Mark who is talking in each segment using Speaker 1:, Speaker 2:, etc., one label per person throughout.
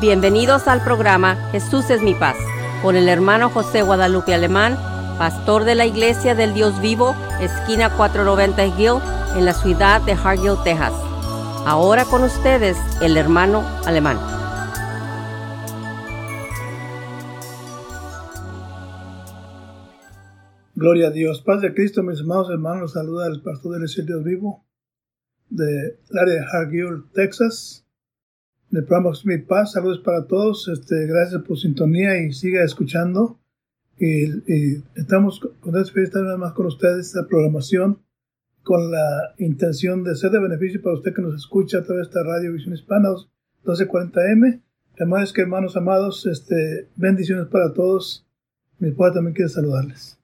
Speaker 1: Bienvenidos al programa Jesús es mi paz con el hermano José Guadalupe Alemán, pastor de la Iglesia del Dios Vivo, esquina 490 Hill, en la ciudad de Hargill, Texas. Ahora con ustedes el hermano Alemán.
Speaker 2: Gloria a Dios. Paz de Cristo, mis amados hermanos. Saluda al pastor del Dios Vivo del área de Hargill, Texas el programa Mi Paz. Saludos para todos. Este, gracias por sintonía y siga escuchando. Y, estamos contentos de estar más con ustedes esta programación con la intención de ser de beneficio para usted que nos escucha a través de esta radio Visión Hispana 1240M. Hermanos que hermanos amados, este, bendiciones para todos. Mi padre también quiere saludarles.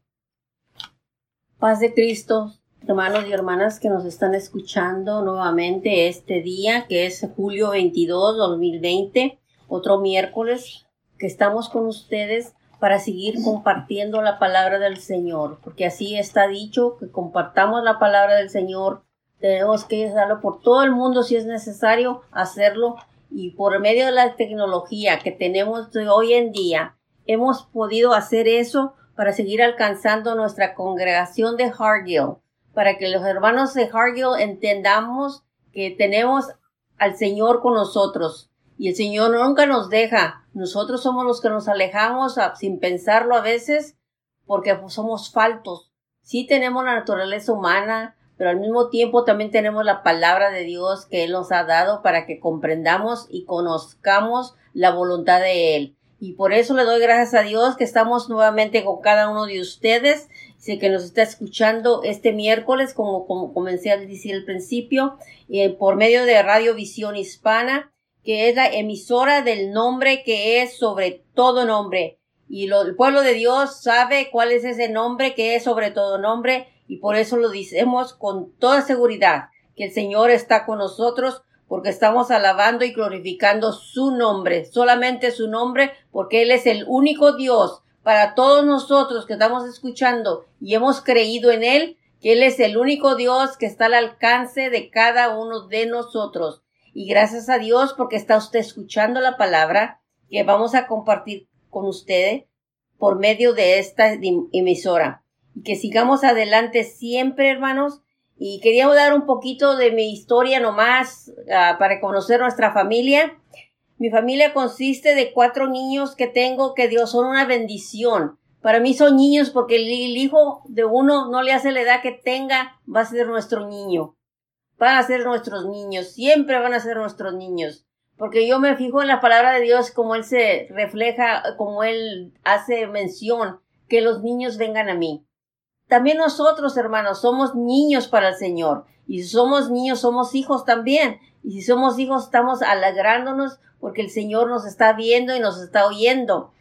Speaker 1: Paz de Cristo, hermanos y hermanas que nos están escuchando nuevamente este día, que es julio 22, 2020, otro miércoles que estamos con ustedes para seguir compartiendo la palabra del Señor, porque así está dicho que compartamos la palabra del Señor, tenemos que darlo por todo el mundo si es necesario hacerlo y por medio de la tecnología que tenemos hoy en día, hemos podido hacer eso para seguir alcanzando nuestra congregación de Hargill para que los hermanos de Hargill entendamos que tenemos al Señor con nosotros y el Señor nunca nos deja. Nosotros somos los que nos alejamos sin pensarlo a veces porque pues, somos faltos. Sí tenemos la naturaleza humana, pero al mismo tiempo también tenemos la palabra de Dios que Él nos ha dado para que comprendamos y conozcamos la voluntad de Él. Y por eso le doy gracias a Dios que estamos nuevamente con cada uno de ustedes Sé que nos está escuchando este miércoles, como, como comencé a decir al principio, eh, por medio de Radio Visión Hispana, que es la emisora del nombre que es sobre todo nombre. Y el pueblo de Dios sabe cuál es ese nombre que es sobre todo nombre, y por eso lo decimos con toda seguridad, que el Señor está con nosotros, porque estamos alabando y glorificando su nombre, solamente su nombre, porque Él es el único Dios para todos nosotros que estamos escuchando y hemos creído en Él, que Él es el único Dios que está al alcance de cada uno de nosotros. Y gracias a Dios porque está usted escuchando la palabra que vamos a compartir con usted por medio de esta emisora. Y que sigamos adelante siempre, hermanos. Y quería dar un poquito de mi historia nomás uh, para conocer nuestra familia. Mi familia consiste de cuatro niños que tengo que Dios son una bendición. Para mí son niños porque el, hijo de uno no le hace la edad que tenga, va a ser nuestro niño. Van a ser nuestros niños, siempre van a ser nuestros niños. Porque yo me fijo en la palabra de Dios como Él se refleja, como Él hace mención, que los niños vengan a mí. También nosotros, hermanos, somos niños para el Señor. Y somos niños, somos hijos también. Y si somos hijos, estamos alegrándonos porque el Señor nos está viendo y nos está oyendo.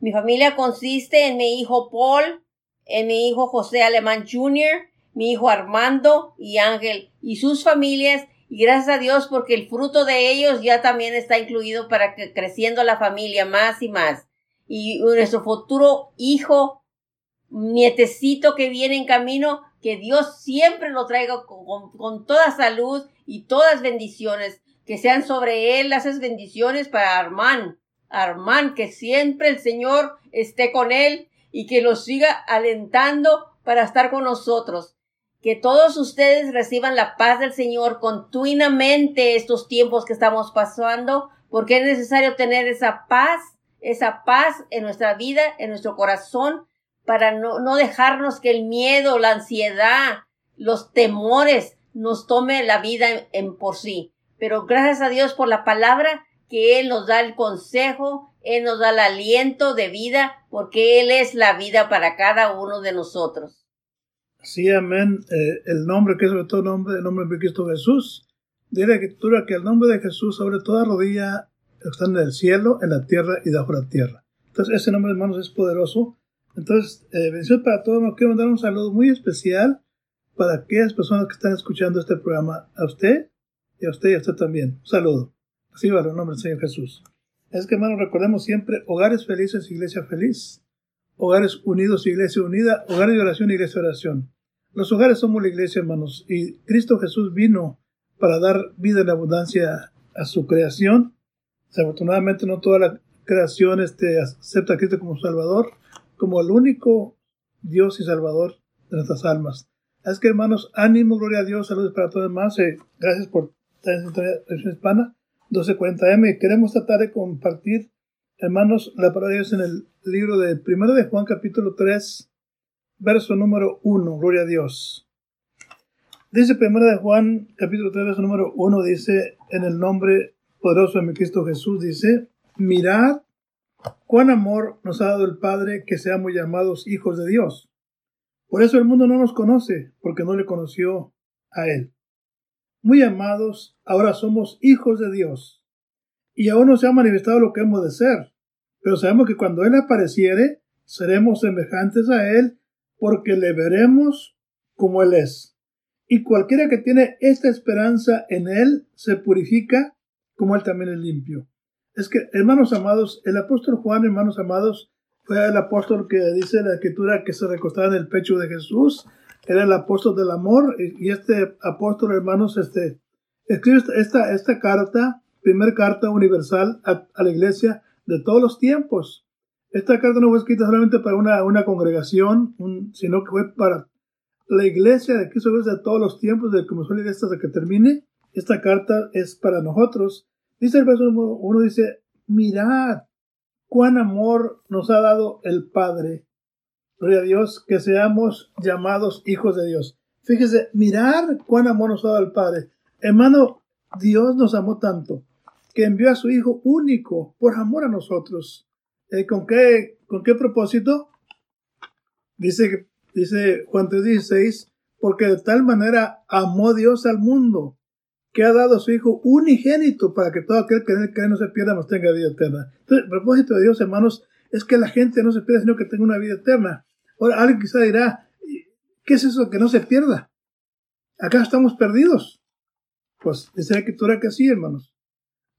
Speaker 1: Mi familia consiste en mi hijo Paul, en mi hijo José Alemán Jr., mi hijo Armando y Ángel y sus familias y gracias a Dios porque el fruto de ellos ya también está incluido para que creciendo la familia más y más. Y nuestro futuro hijo, nietecito que viene en camino, que Dios siempre lo traiga con, toda salud y todas bendiciones que sean sobre él las bendiciones para Armán. Armán, que siempre el Señor esté con él y que lo siga alentando para estar con nosotros. Que todos ustedes reciban la paz del Señor continuamente estos tiempos que estamos pasando, porque es necesario tener esa paz, esa paz en nuestra vida, en nuestro corazón, para no, no dejarnos que el miedo, la ansiedad, los temores nos tome la vida en por sí pero gracias a Dios por la palabra que Él nos da el consejo, Él nos da el aliento de vida, porque Él es la vida para cada uno de nosotros.
Speaker 2: Sí, amén. Eh, el nombre que sobre todo nombre, el nombre de Cristo Jesús. Dice la escritura que el nombre de Jesús sobre toda rodilla está en el cielo, en la tierra y bajo la tierra. Entonces, ese nombre, hermanos, es poderoso. Entonces, eh, bendición para todos. Nos quiero mandar un saludo muy especial para aquellas personas que están escuchando este programa. A usted, y a usted y a usted también. Un saludo. Así va el nombre del Señor Jesús. Es que, hermanos, recordemos siempre hogares felices, iglesia feliz. Hogares unidos, iglesia unida. Hogares de oración, iglesia de oración. Los hogares somos la iglesia, hermanos. Y Cristo Jesús vino para dar vida en abundancia a su creación. Desafortunadamente no toda la creación este, acepta a Cristo como Salvador, como el único Dios y Salvador de nuestras almas. Así que hermanos, ánimo, gloria a Dios, saludos para todos demás. Eh, gracias por estar en versión hispana, 1240M. Queremos tratar de compartir, hermanos, la palabra de Dios en el libro de 1 de Juan capítulo 3, verso número 1, gloria a Dios. Dice 1 de Juan capítulo 3, verso número 1, dice, en el nombre poderoso de mi Cristo Jesús, dice, mirad cuán amor nos ha dado el Padre que seamos llamados hijos de Dios. Por eso el mundo no nos conoce, porque no le conoció a Él. Muy amados, ahora somos hijos de Dios. Y aún no se ha manifestado lo que hemos de ser, pero sabemos que cuando Él apareciere, seremos semejantes a Él, porque le veremos como Él es. Y cualquiera que tiene esta esperanza en Él se purifica como Él también es limpio. Es que, hermanos amados, el apóstol Juan, hermanos amados, fue el apóstol que dice la escritura que se recostaba en el pecho de Jesús, era el apóstol del amor, y este apóstol, hermanos, este, escribe esta, esta carta, primer carta universal a, la iglesia de todos los tiempos. Esta carta no fue escrita solamente para una, una congregación, sino que fue para la iglesia de Cristo de todos los tiempos, de como suele hasta que termine. Esta carta es para nosotros. Dice el verso 1, dice, mirad cuán amor nos ha dado el Padre. Gloria a Dios, que seamos llamados hijos de Dios. Fíjese, mirar cuán amor nos ha dado el Padre. Hermano, Dios nos amó tanto que envió a su Hijo único por amor a nosotros. Eh, ¿con, qué, ¿Con qué propósito? Dice, dice Juan 3:16, porque de tal manera amó Dios al mundo que ha dado a su Hijo unigénito para que todo aquel que no se pierda, mas tenga vida eterna. Entonces, el propósito de Dios, hermanos, es que la gente no se pierda, sino que tenga una vida eterna. Ahora, alguien quizá dirá, ¿qué es eso que no se pierda? Acá estamos perdidos. Pues dice la escritura que sí, hermanos.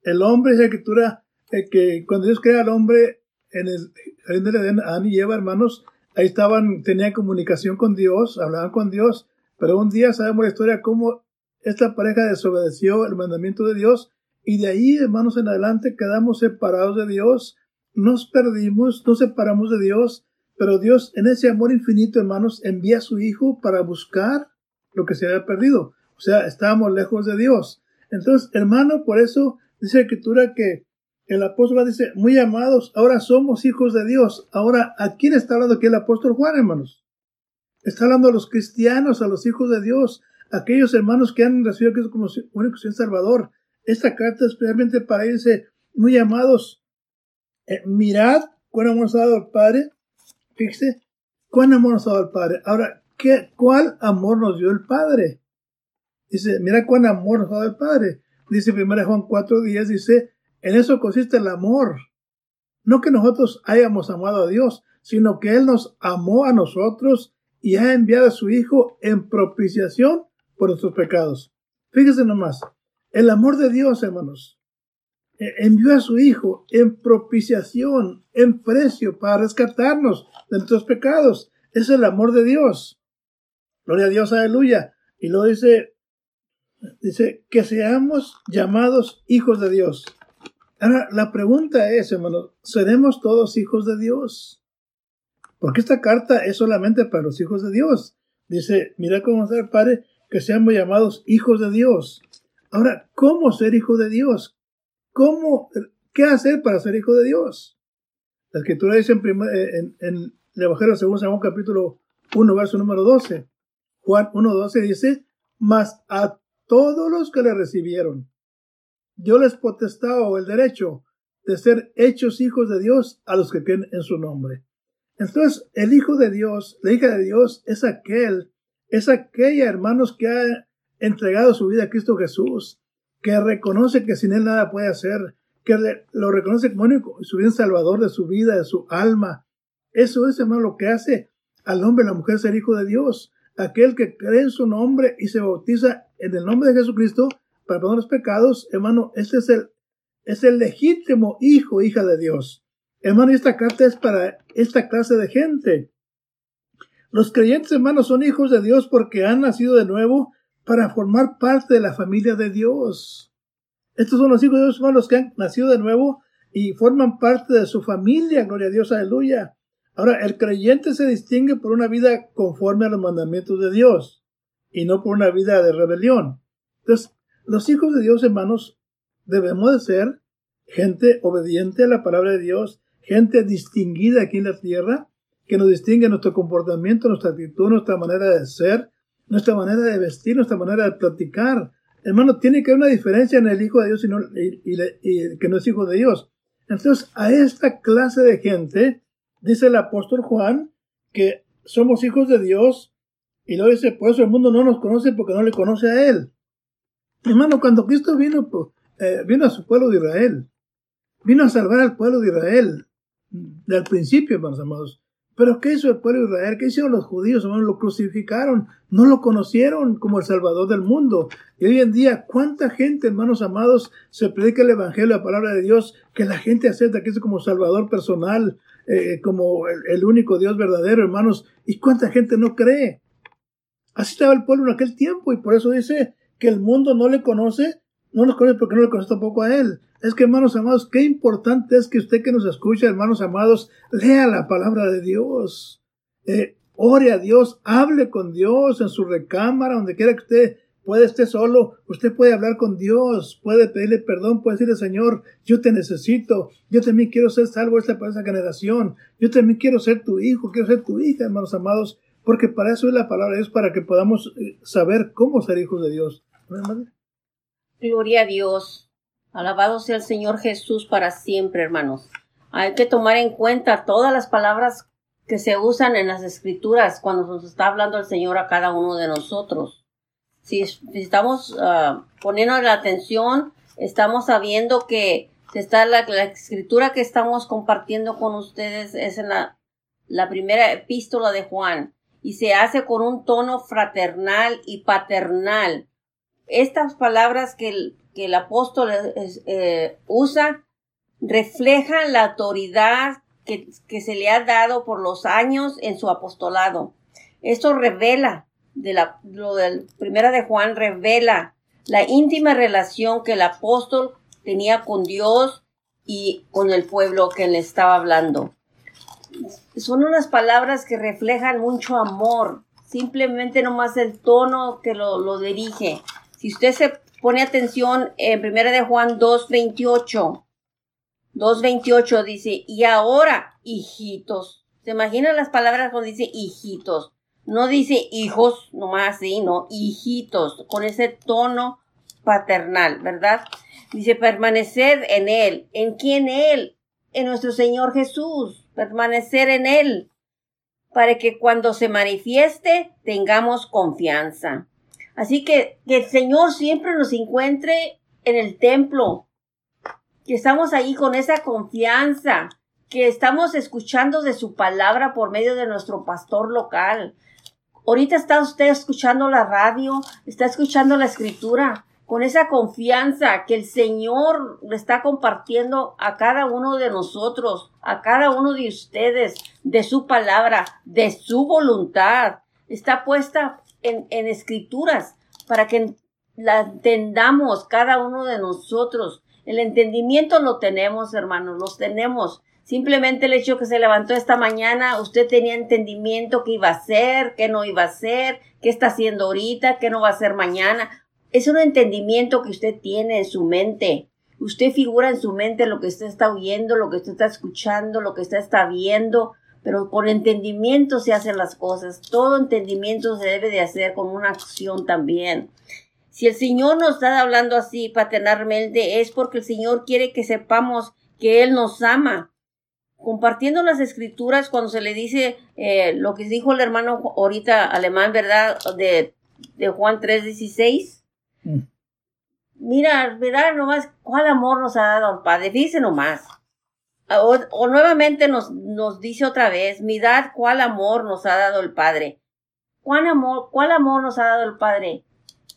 Speaker 2: El hombre, dice la escritura, eh, que cuando Dios crea al hombre en el jardín del Edén, Adán y Eva, hermanos, ahí estaban, tenían comunicación con Dios, hablaban con Dios, pero un día sabemos la historia cómo esta pareja desobedeció el mandamiento de Dios y de ahí, hermanos, en adelante quedamos separados de Dios, nos perdimos, nos separamos de Dios, pero Dios en ese amor infinito, hermanos, envía a su Hijo para buscar lo que se había perdido. O sea, estábamos lejos de Dios. Entonces, hermano, por eso dice la Escritura que el apóstol dice, muy amados, ahora somos hijos de Dios. Ahora, ¿a quién está hablando aquí el apóstol Juan, hermanos? Está hablando a los cristianos, a los hijos de Dios, aquellos hermanos que han recibido a Cristo como único Señor Salvador. Esta carta es especialmente para ellos, muy amados, eh, mirad cuán amor nos ha dado el Padre. Fíjese, cuán amor nos ha dado el Padre. Ahora, ¿qué, ¿cuál amor nos dio el Padre? Dice, mira cuán amor nos ha dado el Padre. Dice 1 Juan 4 días, dice, en eso consiste el amor. No que nosotros hayamos amado a Dios, sino que Él nos amó a nosotros y ha enviado a su Hijo en propiciación por nuestros pecados. Fíjese nomás, el amor de Dios, hermanos, e, envió a su Hijo en propiciación, en precio, para rescatarnos de nuestros pecados. Es el amor de Dios. Gloria a Dios, aleluya. Y lo dice, dice, que seamos llamados hijos de Dios. Ahora, la pregunta es, hermanos, ¿seremos todos hijos de Dios? Porque esta carta es solamente para los hijos de Dios. Dice, mira cómo ser Padre que seamos llamados hijos de Dios. Ahora, ¿cómo ser hijo de Dios? ¿Cómo, qué hacer para ser hijo de Dios? La escritura dice en, en, en el Evangelio según San capítulo 1, verso número 12. Juan 1, 12 dice, mas a todos los que le recibieron, yo les potestado el derecho de ser hechos hijos de Dios a los que creen en su nombre. Entonces, el hijo de Dios, la hija de Dios, es aquel es aquella, hermanos, que ha entregado su vida a Cristo Jesús, que reconoce que sin Él nada puede hacer, que lo reconoce como único, su bien salvador de su vida, de su alma. Eso es, hermano, lo que hace al hombre la mujer ser hijo de Dios. Aquel que cree en su nombre y se bautiza en el nombre de Jesucristo para perdonar los pecados, hermano, ese es el, es el legítimo hijo, hija de Dios. Hermano, esta carta es para esta clase de gente. Los creyentes hermanos son hijos de Dios porque han nacido de nuevo para formar parte de la familia de Dios. Estos son los hijos de Dios, hermanos, que han nacido de nuevo y forman parte de su familia. Gloria a Dios, aleluya. Ahora, el creyente se distingue por una vida conforme a los mandamientos de Dios y no por una vida de rebelión. Entonces, los hijos de Dios, hermanos, debemos de ser gente obediente a la palabra de Dios, gente distinguida aquí en la tierra, que nos distingue nuestro comportamiento, nuestra actitud, nuestra manera de ser, nuestra manera de vestir, nuestra manera de platicar. Hermano, tiene que haber una diferencia en el hijo de Dios y, no, que no es hijo de Dios. Entonces, a esta clase de gente, dice el apóstol Juan, que somos hijos de Dios, y luego dice, por eso el mundo no nos conoce porque no le conoce a Él. Hermano, cuando Cristo vino, pues, eh, vino a su pueblo de Israel, vino a salvar al pueblo de Israel, del principio, hermanos amados. Pero ¿qué hizo el pueblo Israel? ¿Qué hicieron los judíos? Hermanos? Lo crucificaron, no lo conocieron como el Salvador del mundo. Y hoy en día, ¿cuánta gente, hermanos amados, se predica el Evangelio, la palabra de Dios, que la gente acepta que es como Salvador personal, eh, como el, el, único Dios verdadero, hermanos? ¿Y cuánta gente no cree? Así estaba el pueblo en aquel tiempo y por eso dice que el mundo no le conoce, no nos conoce porque no le conoce tampoco a él. Es que, hermanos amados, qué importante es que usted que nos escucha, hermanos amados, lea la palabra de Dios. Eh, ore a Dios, hable con Dios en su recámara, donde quiera que usted puede esté solo, usted puede hablar con Dios, puede pedirle perdón, puede decirle, Señor, yo te necesito, yo también quiero ser salvo esta para esa generación, yo también quiero ser tu hijo, quiero ser tu hija, hermanos amados, porque para eso es la palabra de Dios, para que podamos eh, saber cómo ser hijos de Dios.
Speaker 1: Gloria a Dios. Alabado sea el Señor Jesús para siempre, hermanos. Hay que tomar en cuenta todas las palabras que se usan en las escrituras cuando nos está hablando el Señor a cada uno de nosotros. Si, estamos uh, poniendo la atención, estamos sabiendo que está la, escritura que estamos compartiendo con ustedes es en la primera epístola de Juan y se hace con un tono fraternal y paternal. Estas palabras que que el apóstol eh, usa reflejan la autoridad que, que, se le ha dado por los años en su apostolado. Esto revela, de la, lo del primera de Juan revela la íntima relación que el apóstol tenía con Dios y con el pueblo que le estaba hablando. Son unas palabras que reflejan mucho amor, simplemente nomás el tono que lo, lo dirige. Si usted se Pone atención en primera de Juan 2.28. 2.28 dice, y ahora, hijitos. ¿Se imaginan las palabras cuando dice hijitos? No dice hijos, nomás así, no, hijitos, con ese tono paternal, ¿verdad? Dice, permanecer en Él. ¿En quién Él? En nuestro Señor Jesús. Permanecer en Él. Para que cuando se manifieste tengamos confianza. Así que que el Señor siempre nos encuentre en el templo, que estamos ahí con esa confianza, que estamos escuchando de su palabra por medio de nuestro pastor local. Ahorita está usted escuchando la radio, está escuchando la escritura, con esa confianza que el Señor le está compartiendo a cada uno de nosotros, a cada uno de ustedes, de su palabra, de su voluntad. Está puesta en, escrituras para que la entendamos cada uno de nosotros. El entendimiento lo tenemos, hermanos, los tenemos. Simplemente el hecho que se levantó esta mañana, usted tenía entendimiento qué iba a hacer, qué no iba a hacer, qué está haciendo ahorita, qué no va a hacer mañana. Es un entendimiento que usted tiene en su mente. Usted figura en su mente lo que usted está oyendo, lo que usted está escuchando, lo que usted está viendo pero con entendimiento se hacen las cosas. Todo entendimiento se debe de hacer con una acción también. Si el Señor nos está hablando así paternalmente, es porque el Señor quiere que sepamos que Él nos ama. Compartiendo las escrituras, cuando se le dice eh, lo que dijo el hermano ahorita alemán, ¿verdad? De, de Juan 3:16. Mm. Mira, mira nomás cuál amor nos ha dado el Padre. Dice nomás. O, nuevamente nos, nos dice otra vez, mirad cuál amor nos ha dado el Padre. ¿Cuál amor, cuál amor nos ha dado el Padre?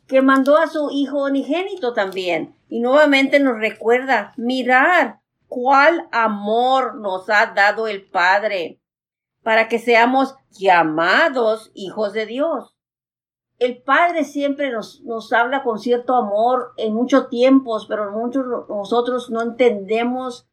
Speaker 1: Que mandó a su Hijo unigénito también. Y nuevamente nos recuerda, mirad cuál amor nos ha dado el Padre para que seamos llamados hijos de Dios. el Padre siempre nos, nos habla con cierto amor en muchos tiempos, pero muchos nosotros no entendemos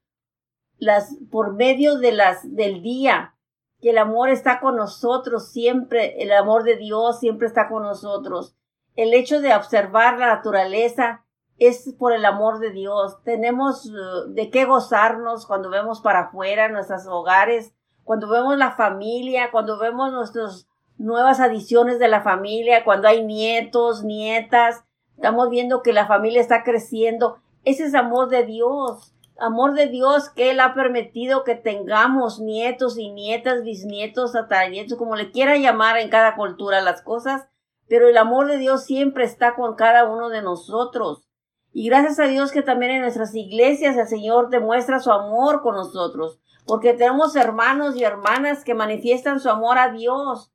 Speaker 1: las, por medio de las, del día, que el amor está con nosotros siempre, el amor de Dios siempre está con nosotros. El hecho de observar la naturaleza es por el amor de Dios. Tenemos uh, de qué gozarnos cuando vemos para afuera nuestros hogares, cuando vemos la familia, cuando vemos nuestras nuevas adiciones de la familia, cuando hay nietos, nietas, estamos viendo que la familia está creciendo. Ese es amor de Dios amor de Dios que Él ha permitido que tengamos nietos y nietas, bisnietos, tataranietos, como le quiera llamar en cada cultura las cosas, pero el amor de Dios siempre está con cada uno de nosotros. Y gracias a Dios que también en nuestras iglesias el Señor demuestra su amor con nosotros, porque tenemos hermanos y hermanas que manifiestan su amor a Dios.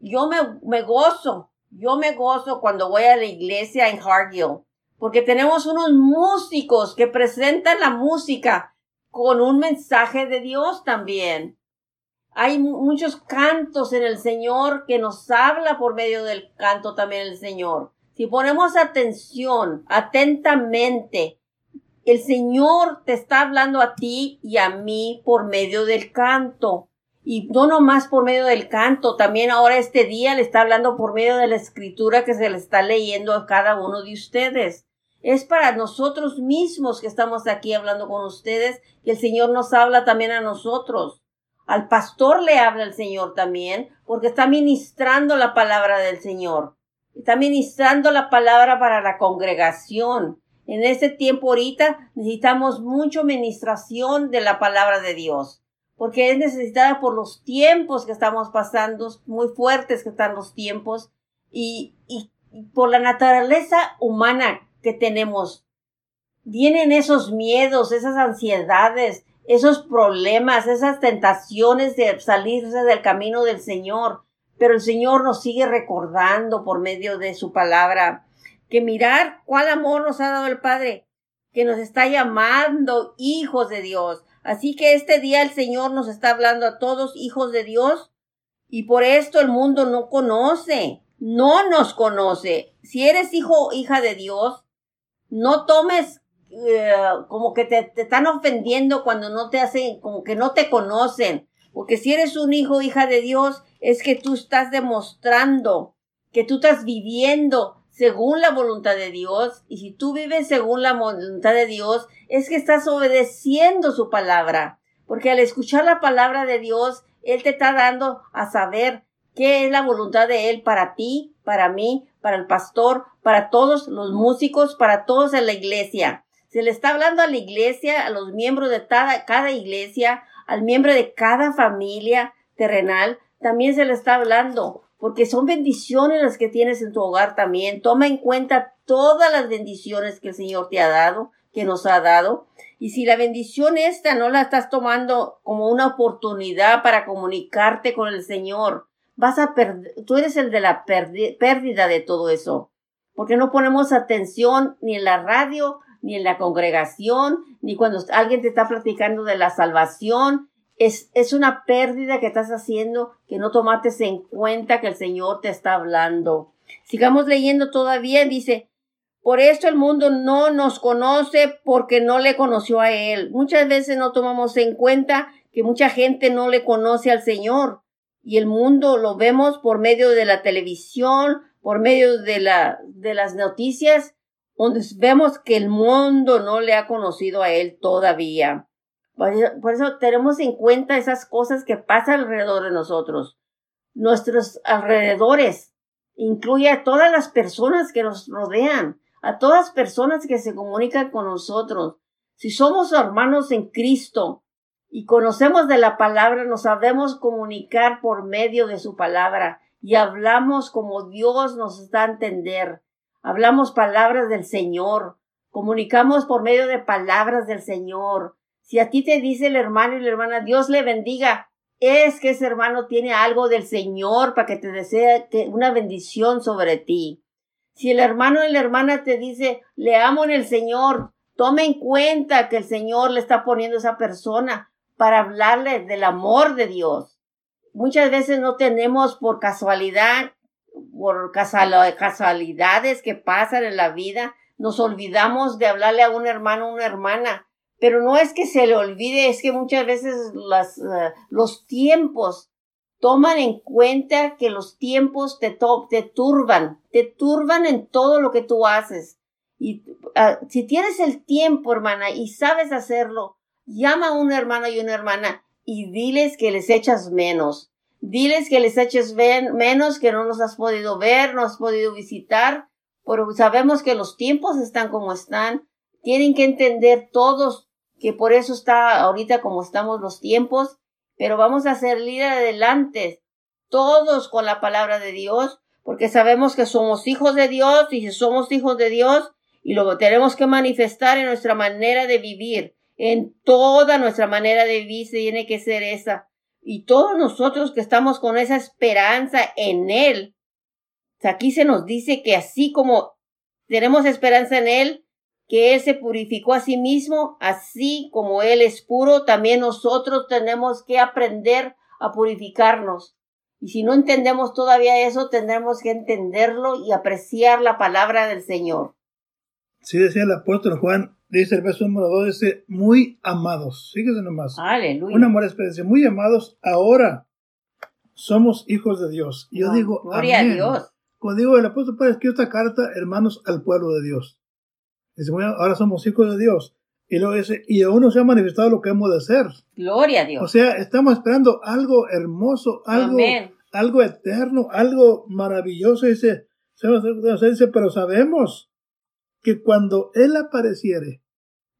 Speaker 1: Yo me, me gozo, yo me gozo cuando voy a la iglesia en Hargill porque tenemos unos músicos que presentan la música con un mensaje de Dios también. Hay muchos cantos en el Señor que nos habla por medio del canto también el Señor. Si ponemos atención, atentamente, el Señor te está hablando a ti y a mí por medio del canto. Y no nomás por medio del canto, también ahora este día le está hablando por medio de la escritura que se le está leyendo a cada uno de ustedes. Es para nosotros mismos que estamos aquí hablando con ustedes, que el Señor nos habla también a nosotros. Al pastor le habla el Señor también, porque está ministrando la palabra del Señor. Está ministrando la palabra para la congregación. En este tiempo ahorita necesitamos mucho ministración de la palabra de Dios, porque es necesitada por los tiempos que estamos pasando, muy fuertes que están los tiempos, y, y por la naturaleza humana tenemos. Vienen esos miedos, esas ansiedades, esos problemas, esas tentaciones de salirse del camino del Señor. Pero el Señor nos sigue recordando por medio de su palabra que mirar cuál amor nos ha dado el Padre, que nos está llamando hijos de Dios. Así que este día el Señor nos está hablando a todos hijos de Dios y por esto el mundo no conoce, no nos conoce. Si eres hijo hija de Dios, no tomes eh, como que te, te, están ofendiendo cuando no te hacen, como que no te conocen. Porque si eres un hijo o hija de Dios, es que tú estás demostrando que tú estás viviendo según la voluntad de Dios. Y si tú vives según la voluntad de Dios, es que estás obedeciendo su palabra. Porque al escuchar la palabra de Dios, Él te está dando a saber qué es la voluntad de Él para ti, para mí, para el pastor, para todos los músicos, para todos en la iglesia. Se le está hablando a la iglesia, a los miembros de cada, cada iglesia, al miembro de cada familia terrenal, también se le está hablando, porque son bendiciones las que tienes en tu hogar también. Toma en cuenta todas las bendiciones que el Señor te ha dado, que nos ha dado. Y si la bendición esta no la estás tomando como una oportunidad para comunicarte con el Señor, vas a perder, tú eres el de la pérdida de todo eso porque no ponemos atención ni en la radio, ni en la congregación, ni cuando alguien te está platicando de la salvación. Es, es una pérdida que estás haciendo que no tomates en cuenta que el Señor te está hablando. Sigamos leyendo todavía, dice, por esto el mundo no nos conoce porque no le conoció a Él. Muchas veces no tomamos en cuenta que mucha gente no le conoce al Señor y el mundo lo vemos por medio de la televisión, por medio de, la, de las noticias, donde vemos que el mundo no le ha conocido a él todavía. Por eso, tenemos en cuenta esas cosas que pasan alrededor de nosotros. Nuestros alrededores incluye a todas las personas que nos rodean, a todas las personas que se comunican con nosotros. Si somos hermanos en Cristo y conocemos de la palabra, nos sabemos comunicar por medio de su palabra y hablamos como Dios nos da a entender. Hablamos palabras del Señor, comunicamos por medio de palabras del Señor. Si a ti te dice el hermano y la hermana, Dios le bendiga, es que ese hermano tiene algo del Señor para que te desee una bendición sobre ti. Si el hermano y la hermana te dice, le amo en el Señor, tome en cuenta que el Señor le está poniendo a esa persona para hablarle del amor de Dios muchas veces no tenemos por casualidad por casualidades que pasan en la vida, nos olvidamos de hablarle a un hermano o una hermana. Pero no es que se le olvide, es que muchas veces las, eh, los tiempos toman en cuenta que los tiempos te, te turban, te turban en todo lo que tú haces. Y ah, si tienes el tiempo, hermana, y sabes hacerlo, llama a un hermano y una hermana y diles que les echas menos. Diles que les eches menos, que no los has podido ver, no has podido visitar, pero sabemos que los tiempos están como están. Tienen que entender todos que por eso está ahorita como estamos los tiempos, pero vamos a salir adelante todos con la palabra de Dios, porque sabemos que somos hijos de Dios y si somos hijos de Dios y lo tenemos que manifestar en nuestra manera de vivir, en toda nuestra manera de vivir tiene que ser esa. Y todos nosotros que estamos con esa esperanza en Él, aquí se nos dice que así como tenemos esperanza en Él, que Él se purificó a sí mismo, así como Él es puro, también nosotros tenemos que aprender a purificarnos. Y si no entendemos todavía eso, tendremos que entenderlo y apreciar la palabra del Señor.
Speaker 2: Sí, decía el apóstol Juan, dice el verso número 2, dice, muy amados. Fíjese nomás.
Speaker 1: Aleluya.
Speaker 2: Un amor especial, muy amados, ahora somos hijos de Dios. Y yo digo,
Speaker 1: gloria a Dios.
Speaker 2: Cuando digo el apóstol Pablo escribió esta carta, hermanos, al pueblo de Dios. Dice, ahora somos hijos de Dios. Y luego dice, y aún no se ha manifestado lo que hemos de ser.
Speaker 1: Gloria a Dios.
Speaker 2: O sea, estamos esperando algo hermoso, algo, algo eterno, algo maravilloso. Dice, dice, pero sabemos que cuando Él apareciere,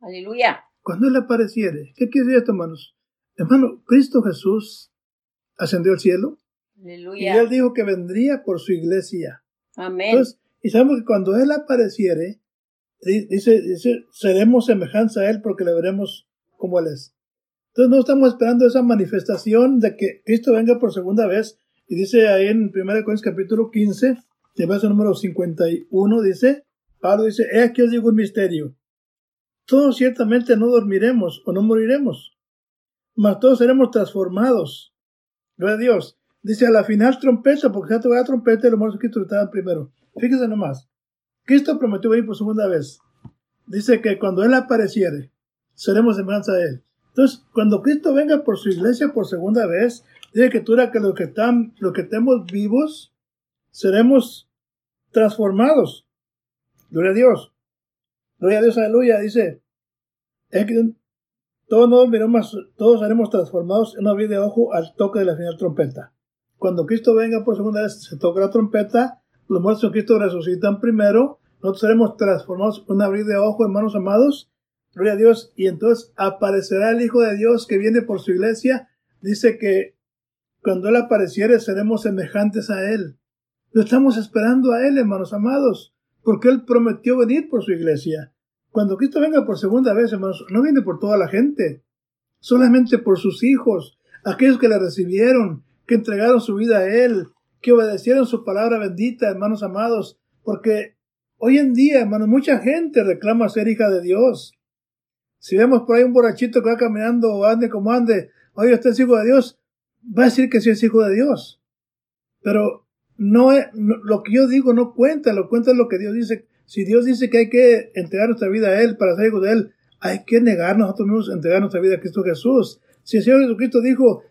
Speaker 1: aleluya,
Speaker 2: cuando Él apareciere, ¿qué quiere decir esto, hermanos? Hermano, Cristo Jesús ascendió al cielo.
Speaker 1: Aleluya.
Speaker 2: Y Él dijo que vendría por su iglesia.
Speaker 1: Amén.
Speaker 2: Entonces, y sabemos que cuando Él apareciere, Dice, dice, seremos semejanza a Él porque le veremos como Él es. Entonces no estamos esperando esa manifestación de que Cristo venga por segunda vez. Y dice ahí en 1 Corintios capítulo 15, de verso número 51, dice, Pablo dice, he aquí os digo un misterio. Todos ciertamente no dormiremos o no moriremos, mas todos seremos transformados. Gloria a Dios. Dice a la final trompeta, porque ya toca la trompeta y los muertos que estaban primero. Fíjese nomás. Cristo prometió venir por segunda vez. Dice que cuando Él apareciere, seremos semejanza a Él. Entonces, cuando Cristo venga por su iglesia por segunda vez, dice que tú que los que están, los que estemos vivos, seremos transformados. Gloria a Dios. Gloria a Dios, aleluya. Dice, todos, nos todos seremos transformados en una vida de ojo al toque de la final trompeta. Cuando Cristo venga por segunda vez, se toca la trompeta los muertos en Cristo resucitan primero, nosotros seremos transformados en un abrir de ojos, hermanos amados, gloria a Dios, y entonces aparecerá el Hijo de Dios que viene por su iglesia, dice que cuando Él apareciere seremos semejantes a Él. Lo estamos esperando a Él, hermanos amados, porque Él prometió venir por su iglesia. Cuando Cristo venga por segunda vez, hermanos, no viene por toda la gente, solamente por sus hijos, aquellos que le recibieron, que entregaron su vida a Él, que obedecieron su palabra bendita, hermanos amados, porque hoy en día, hermanos, mucha gente reclama ser hija de Dios. Si vemos por ahí un borrachito que va caminando ande como ande, oye, usted es hijo de Dios, va a decir que sí es hijo de Dios. Pero no, es, lo que yo digo no cuenta, lo cuenta lo que Dios dice. Si Dios dice que hay que entregar nuestra vida a Él para ser hijo de Él, hay que negar nosotros mismos entregar nuestra vida a Cristo Jesús. Si el Señor Jesucristo dijo,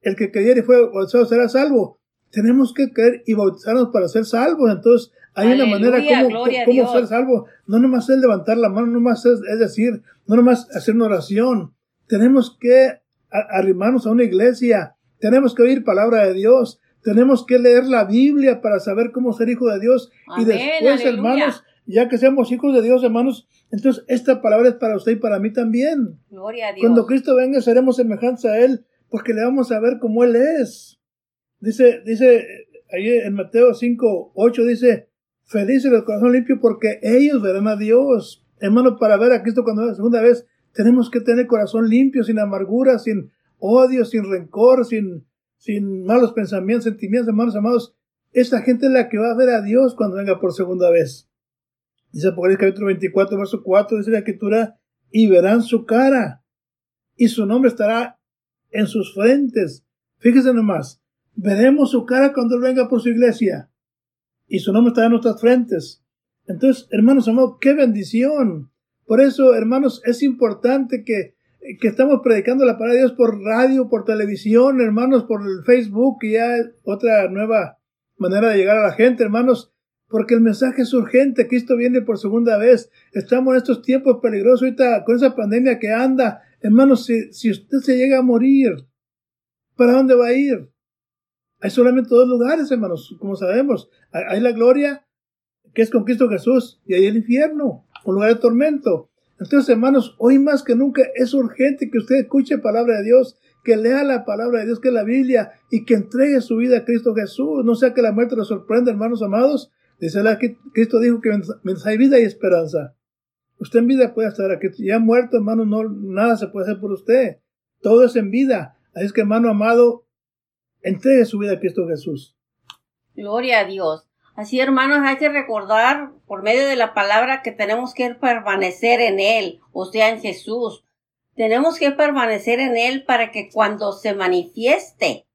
Speaker 2: el que creyere y fue bautizado será salvo, tenemos que creer y bautizarnos para ser salvos. Entonces, hay una manera como, ser salvo. No nomás es levantar la mano, no nomás es, decir, no nomás hacer una oración. Tenemos que arrimarnos a una iglesia. Tenemos que oír palabra de Dios. Tenemos que leer la Biblia para saber cómo ser hijo de Dios. y después, hermanos, ya que seamos hijos de Dios, hermanos, entonces esta palabra es para usted y para mí también.
Speaker 1: Gloria a Dios.
Speaker 2: Cuando Cristo venga, seremos semejanza a Él, porque le vamos a ver como Él es. Dice, dice, ahí en Mateo 5, 8 dice, felices el corazón limpio porque ellos verán a Dios. Hermano, para ver a Cristo cuando la segunda vez, tenemos que tener corazón limpio, sin amargura, sin odio, sin rencor, sin, sin malos pensamientos, sentimientos, hermanos amados. Esta gente es la que va a ver a Dios cuando venga por segunda vez. Dice Apocalipsis capítulo 24, verso 4, dice la escritura, y verán su cara, y su nombre estará en sus frentes. Fíjese nomás, Veremos su cara cuando Él venga por su iglesia. y su nombre está en nuestras frentes. Entonces, hermanos amados, qué bendición. Por eso, hermanos, es importante que, que estamos predicando la palabra de Dios por radio, por televisión, hermanos, por el Facebook, y ya otra nueva manera de llegar a la gente, hermanos, porque el mensaje es urgente. Cristo viene por segunda vez. Estamos en estos tiempos peligrosos ahorita con esa pandemia que anda. Hermanos, si, si usted se llega a morir, ¿para dónde va a ir? Hay solamente dos lugares, hermanos, como sabemos. Hay la gloria, que es con Cristo Jesús, y hay el infierno, un lugar de tormento. Entonces, hermanos, hoy más que nunca es urgente que usted escuche palabra de Dios, que lea la palabra de Dios, que es la Biblia, y que entregue su vida a Cristo Jesús. No sea que la muerte lo sorprenda, hermanos amados. Dice la que Cristo dijo que mientras hay vida y esperanza. Usted en vida puede estar aquí. Ya muerto, hermano, no, nada se puede hacer por usted. Todo es en vida. Así es que, hermano amado, entregue su vida a Cristo Jesús.
Speaker 1: Gloria a Dios. Así, hermanos, hay que recordar por medio de la palabra que tenemos que permanecer en Él, o sea, en Jesús. Tenemos que permanecer en Él para que cuando se manifieste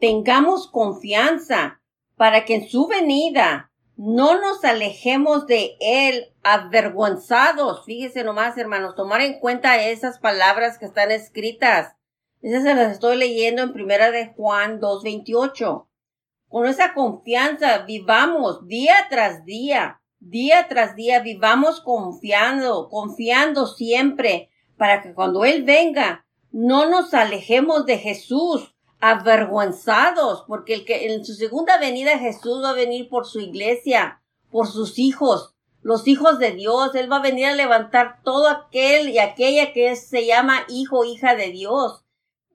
Speaker 1: tengamos confianza, para que en su venida no nos alejemos de Él avergonzados. Fíjese nomás, hermanos, tomar en cuenta esas palabras que están escritas. Esas se las estoy leyendo en primera de Juan 2.28. Con esa confianza vivamos día tras día, día tras día, vivamos confiando, confiando siempre, para que cuando Él venga, no nos alejemos de Jesús, avergonzados, porque el que en su segunda venida Jesús va a venir por su iglesia, por sus hijos, los hijos de Dios. Él va a venir a levantar todo aquel y aquella que se llama hijo, hija de Dios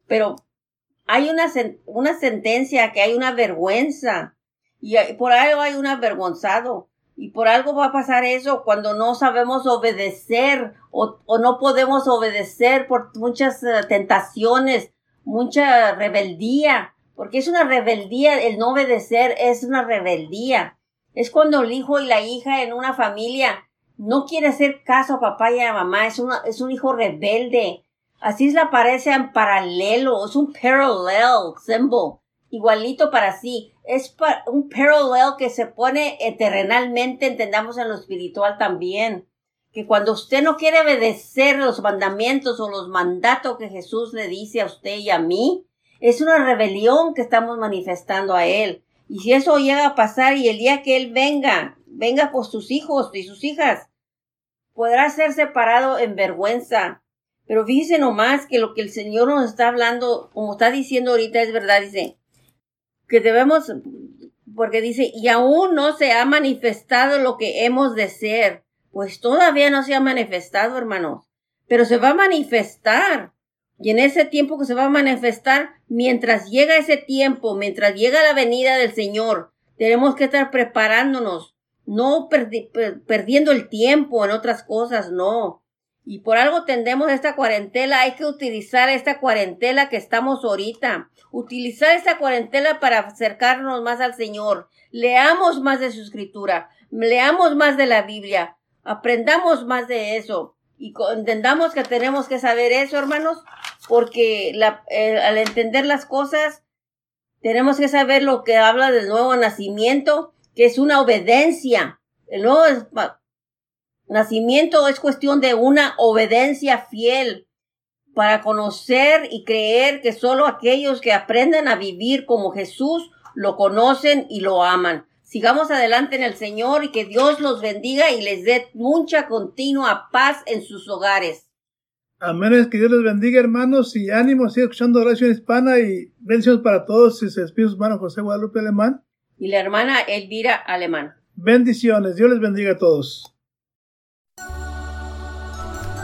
Speaker 1: pero hay una, una sentencia que hay una vergüenza. Y por algo hay un avergonzado. Y por algo va a pasar eso cuando no sabemos obedecer o, o no podemos obedecer por muchas eh, tentaciones, mucha rebeldía, porque es una rebeldía, el no obedecer es una rebeldía. Es cuando el hijo y la hija en una familia no quiere hacer caso a papá y a mamá, es, una, es un hijo rebelde, Así la aparece en paralelo, es un parallel symbol, igualito para sí. Es un parallel que se pone eternalmente, entendamos en lo espiritual también. Que cuando usted no quiere obedecer los mandamientos o los mandatos que Jesús le dice a usted y a mí, es una rebelión que estamos manifestando a Él. Y si eso llega a pasar y el día que Él venga, venga por sus hijos y sus hijas, podrá ser separado en vergüenza pero fíjese nomás que lo que el Señor nos está hablando, como está diciendo ahorita, es verdad, dice, que debemos, porque dice, y aún no se ha manifestado lo que hemos de ser. Pues todavía no se ha manifestado, hermanos, pero se va a manifestar. Y en ese tiempo que se va a manifestar, mientras llega ese tiempo, mientras llega la venida del Señor, tenemos que estar preparándonos, no perdiendo el tiempo en otras cosas, no y por algo tendemos esta cuarentela, hay que utilizar esta cuarentela que estamos ahorita, utilizar esta cuarentela para acercarnos más al Señor, leamos más de su escritura, leamos más de la Biblia, aprendamos más de eso y entendamos que tenemos que saber eso, hermanos, porque eh, al entender las cosas, tenemos que saber lo que habla del nuevo nacimiento, que es una obediencia. El nuevo Nacimiento es cuestión de una obediencia fiel para conocer y creer que solo aquellos que aprenden a vivir como Jesús lo conocen y lo aman. Sigamos adelante en el Señor y que Dios los bendiga y les dé mucha continua paz en sus hogares.
Speaker 2: Amén, que Dios les bendiga, hermanos, y ánimo, sigue escuchando oración hispana y bendiciones para todos. Y se despide su hermano José Guadalupe Alemán.
Speaker 1: Y la hermana Elvira Alemán.
Speaker 2: Bendiciones, Dios les bendiga a todos.